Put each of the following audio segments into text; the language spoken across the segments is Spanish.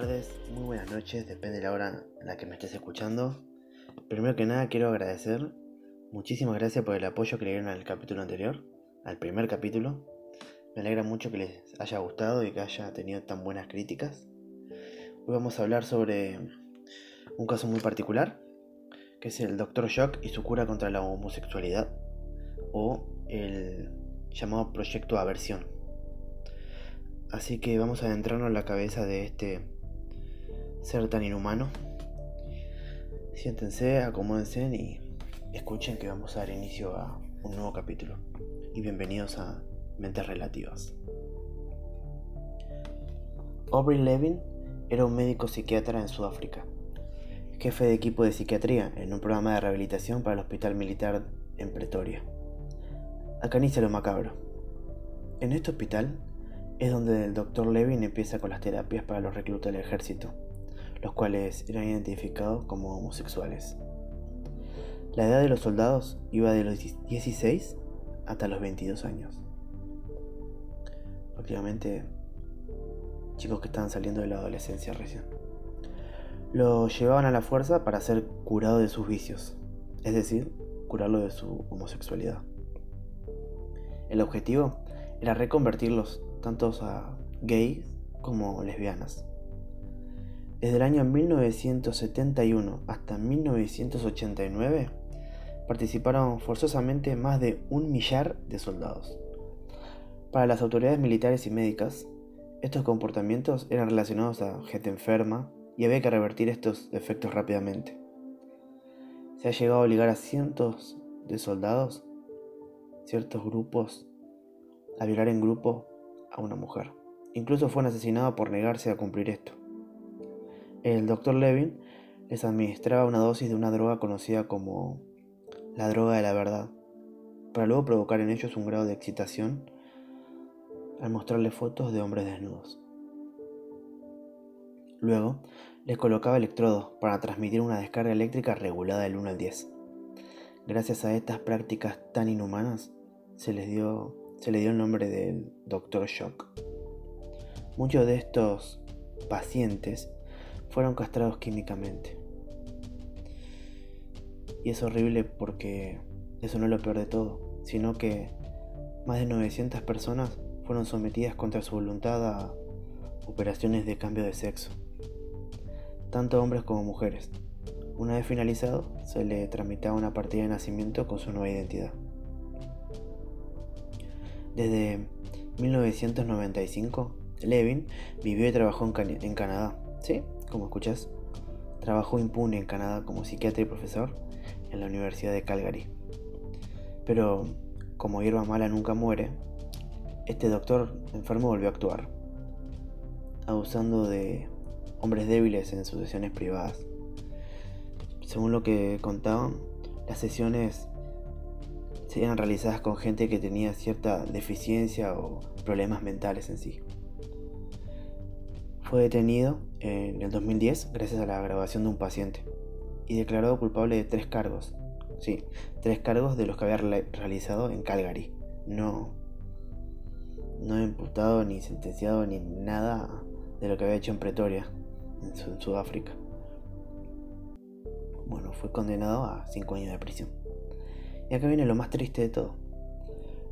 tardes, muy buenas noches, depende de la hora en la que me estés escuchando. Primero que nada quiero agradecer, muchísimas gracias por el apoyo que le dieron al capítulo anterior, al primer capítulo. Me alegra mucho que les haya gustado y que haya tenido tan buenas críticas. Hoy vamos a hablar sobre un caso muy particular, que es el Dr. Shock y su cura contra la homosexualidad, o el llamado Proyecto Aversión. Así que vamos a adentrarnos en la cabeza de este ser tan inhumano. Siéntense, acomódense y escuchen que vamos a dar inicio a un nuevo capítulo. Y bienvenidos a Mentes Relativas. Aubrey Levin era un médico psiquiatra en Sudáfrica, jefe de equipo de psiquiatría en un programa de rehabilitación para el Hospital Militar en Pretoria. Acá inicia lo macabro. En este hospital es donde el Dr. Levin empieza con las terapias para los reclutas del ejército, los cuales eran identificados como homosexuales. La edad de los soldados iba de los 16 hasta los 22 años. Prácticamente chicos que estaban saliendo de la adolescencia recién. Lo llevaban a la fuerza para ser curado de sus vicios, es decir, curarlo de su homosexualidad. El objetivo era reconvertirlos tanto a gays como lesbianas. Desde el año 1971 hasta 1989 participaron forzosamente más de un millar de soldados. Para las autoridades militares y médicas, estos comportamientos eran relacionados a gente enferma y había que revertir estos defectos rápidamente. Se ha llegado a obligar a cientos de soldados, ciertos grupos, a violar en grupo a una mujer. Incluso fue asesinado por negarse a cumplir esto. El doctor Levin les administraba una dosis de una droga conocida como la droga de la verdad, para luego provocar en ellos un grado de excitación al mostrarles fotos de hombres desnudos. Luego, les colocaba electrodos para transmitir una descarga eléctrica regulada del 1 al 10. Gracias a estas prácticas tan inhumanas, se les dio se dio el nombre del Doctor Shock. Muchos de estos pacientes fueron castrados químicamente. Y es horrible porque eso no es lo peor de todo, sino que más de 900 personas fueron sometidas contra su voluntad a operaciones de cambio de sexo, tanto hombres como mujeres. Una vez finalizado, se le tramitaba una partida de nacimiento con su nueva identidad. Desde 1995, Levin vivió y trabajó en, Canadá. Sí, como escuchas, trabajó impune en Canadá como psiquiatra y profesor en la Universidad de Calgary. Pero, como hierba mala nunca muere, este doctor enfermo volvió a actuar, abusando de hombres débiles en sus sesiones privadas. Según lo que contaban, las sesiones serían realizadas con gente que tenía cierta deficiencia o problemas mentales en sí. Fue detenido en el 2010 gracias a la grabación de un paciente y declarado culpable de tres cargos. Sí, tres cargos de los que había realizado en Calgary. No, no imputado ni sentenciado ni nada de lo que había hecho en Pretoria, en Sudáfrica. Bueno, fue condenado a cinco años de prisión. Y acá viene lo más triste de todo.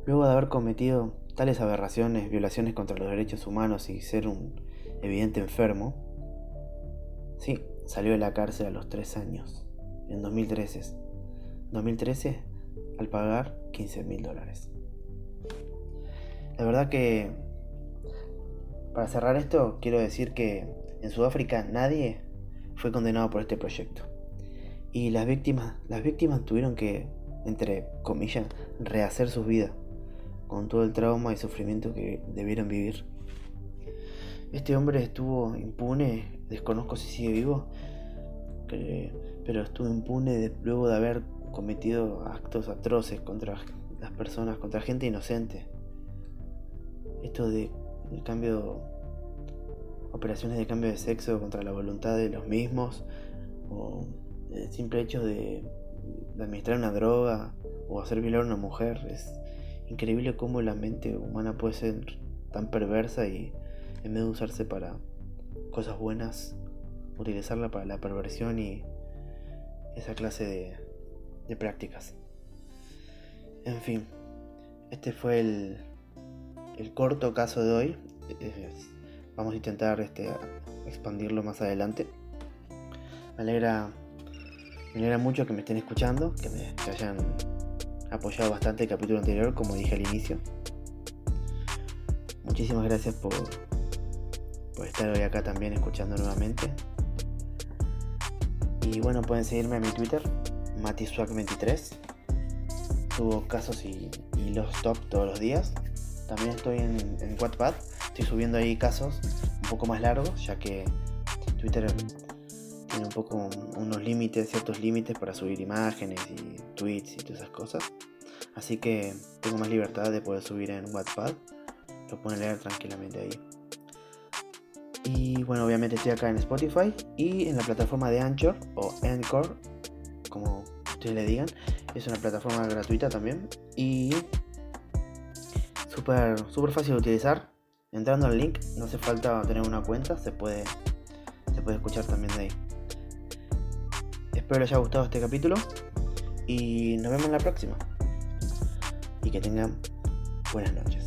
Luego de haber cometido tales aberraciones, violaciones contra los derechos humanos y ser un evidente enfermo, sí, salió de la cárcel a los tres años, en 2013. 2013 al pagar 15 mil dólares. La verdad que, para cerrar esto, quiero decir que en Sudáfrica nadie fue condenado por este proyecto. Y las víctimas, las víctimas tuvieron que entre comillas, rehacer sus vidas, con todo el trauma y sufrimiento que debieron vivir. Este hombre estuvo impune, desconozco si sigue vivo, pero estuvo impune luego de haber cometido actos atroces contra las personas, contra gente inocente. Esto de el cambio, operaciones de cambio de sexo contra la voluntad de los mismos, o el simple hecho de de administrar una droga o hacer violar a una mujer. Es increíble cómo la mente humana puede ser tan perversa y en vez de usarse para cosas buenas, utilizarla para la perversión y esa clase de, prácticas. En fin, este fue el, el corto caso de hoy. vamos a intentar este, expandirlo más adelante. Me alegra, me alegra mucho que me estén escuchando, que me hayan apoyado bastante el capítulo anterior, como dije al inicio. Muchísimas gracias por, por estar hoy acá también escuchando nuevamente. Y bueno, pueden seguirme en mi Twitter, matiswag23. Subo casos y, los top todos los días. También estoy en, en Wattpad. Estoy subiendo ahí casos un poco más largos, ya que Twitter tiene un poco unos límites, ciertos límites para subir imágenes y tweets y todas esas cosas. Así que tengo más libertad de poder subir en Wattpad. Lo pueden leer tranquilamente ahí. Y bueno, obviamente estoy acá en Spotify y en la plataforma de Anchor o Anchor, como ustedes le digan. Es una plataforma gratuita también y súper super fácil de utilizar. Entrando al link, no hace falta tener una cuenta, se puede, se puede escuchar también de ahí. Espero les haya gustado este capítulo y nos vemos en la próxima. Y que tengan buenas noches.